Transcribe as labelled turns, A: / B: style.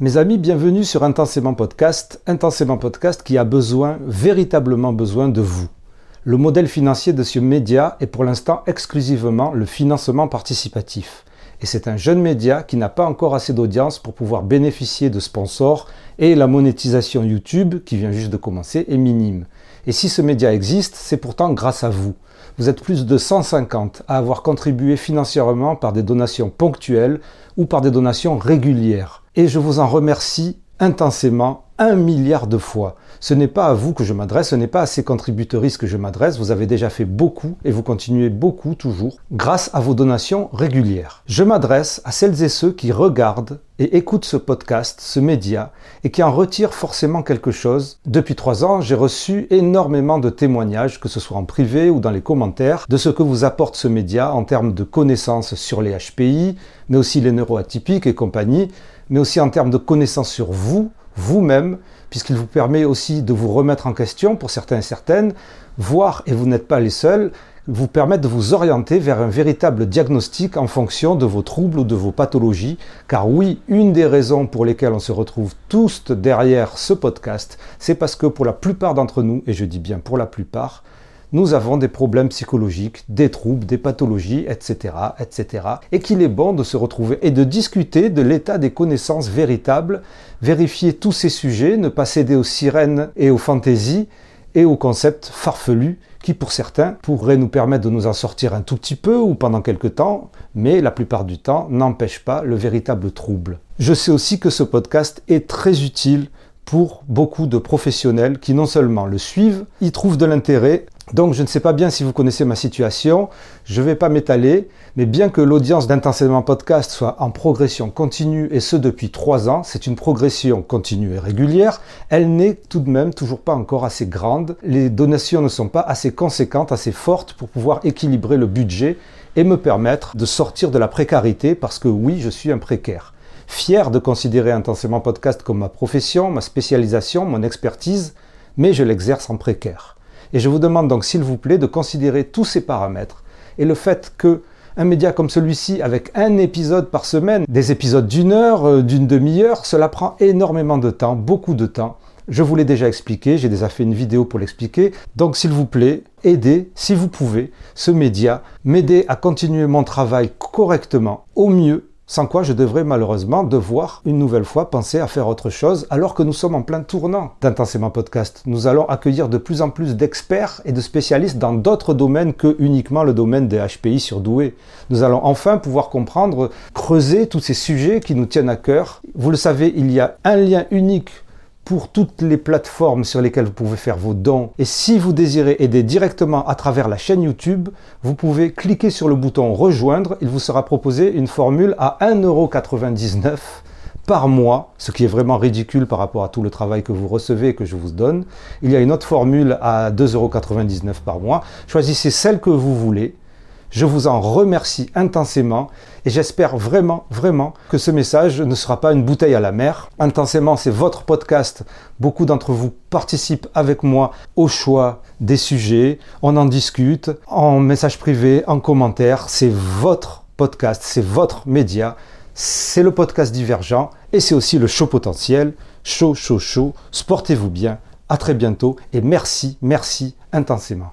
A: Mes amis, bienvenue sur Intensément Podcast, Intensément Podcast qui a besoin, véritablement besoin de vous. Le modèle financier de ce média est pour l'instant exclusivement le financement participatif. Et c'est un jeune média qui n'a pas encore assez d'audience pour pouvoir bénéficier de sponsors et la monétisation YouTube, qui vient juste de commencer, est minime. Et si ce média existe, c'est pourtant grâce à vous. Vous êtes plus de 150 à avoir contribué financièrement par des donations ponctuelles ou par des donations régulières et je vous en remercie intensément un milliard de fois. Ce n'est pas à vous que je m'adresse, ce n'est pas à ces contributrices que je m'adresse, vous avez déjà fait beaucoup et vous continuez beaucoup toujours grâce à vos donations régulières. Je m'adresse à celles et ceux qui regardent et écoutent ce podcast, ce média, et qui en retirent forcément quelque chose. Depuis trois ans, j'ai reçu énormément de témoignages, que ce soit en privé ou dans les commentaires, de ce que vous apporte ce média en termes de connaissances sur les HPI, mais aussi les neuroatypiques et compagnie, mais aussi en termes de connaissances sur vous, vous-même, puisqu'il vous permet aussi de vous remettre en question pour certains et certaines, voir, et vous n'êtes pas les seuls, vous permettre de vous orienter vers un véritable diagnostic en fonction de vos troubles ou de vos pathologies. Car oui, une des raisons pour lesquelles on se retrouve tous derrière ce podcast, c'est parce que pour la plupart d'entre nous, et je dis bien pour la plupart, nous avons des problèmes psychologiques, des troubles, des pathologies, etc., etc. Et qu'il est bon de se retrouver et de discuter de l'état des connaissances véritables, vérifier tous ces sujets, ne pas céder aux sirènes et aux fantaisies et aux concepts farfelus qui pour certains pourraient nous permettre de nous en sortir un tout petit peu ou pendant quelque temps, mais la plupart du temps n'empêchent pas le véritable trouble. Je sais aussi que ce podcast est très utile pour beaucoup de professionnels qui non seulement le suivent, y trouvent de l'intérêt donc je ne sais pas bien si vous connaissez ma situation, je ne vais pas m'étaler, mais bien que l'audience d'Intensément Podcast soit en progression continue, et ce depuis trois ans, c'est une progression continue et régulière, elle n'est tout de même toujours pas encore assez grande, les donations ne sont pas assez conséquentes, assez fortes pour pouvoir équilibrer le budget et me permettre de sortir de la précarité, parce que oui, je suis un précaire. Fier de considérer Intensément Podcast comme ma profession, ma spécialisation, mon expertise, mais je l'exerce en précaire. Et je vous demande donc, s'il vous plaît, de considérer tous ces paramètres et le fait que un média comme celui-ci, avec un épisode par semaine, des épisodes d'une heure, euh, d'une demi-heure, cela prend énormément de temps, beaucoup de temps. Je vous l'ai déjà expliqué, j'ai déjà fait une vidéo pour l'expliquer. Donc s'il vous plaît, aidez, si vous pouvez, ce média, m'aider à continuer mon travail correctement, au mieux, sans quoi je devrais malheureusement devoir une nouvelle fois penser à faire autre chose alors que nous sommes en plein tournant d'Intensément Podcast. Nous allons accueillir de plus en plus d'experts et de spécialistes dans d'autres domaines que uniquement le domaine des HPI surdoués. Nous allons enfin pouvoir comprendre, creuser tous ces sujets qui nous tiennent à cœur. Vous le savez, il y a un lien unique pour toutes les plateformes sur lesquelles vous pouvez faire vos dons. Et si vous désirez aider directement à travers la chaîne YouTube, vous pouvez cliquer sur le bouton rejoindre. Il vous sera proposé une formule à 1,99€ par mois, ce qui est vraiment ridicule par rapport à tout le travail que vous recevez et que je vous donne. Il y a une autre formule à 2,99€ par mois. Choisissez celle que vous voulez. Je vous en remercie intensément et j'espère vraiment, vraiment que ce message ne sera pas une bouteille à la mer. Intensément, c'est votre podcast. Beaucoup d'entre vous participent avec moi au choix des sujets. On en discute en message privé, en commentaire. C'est votre podcast, c'est votre média. C'est le podcast divergent et c'est aussi le show potentiel. Chaud, chaud, chaud. Sportez-vous bien. À très bientôt et merci, merci intensément.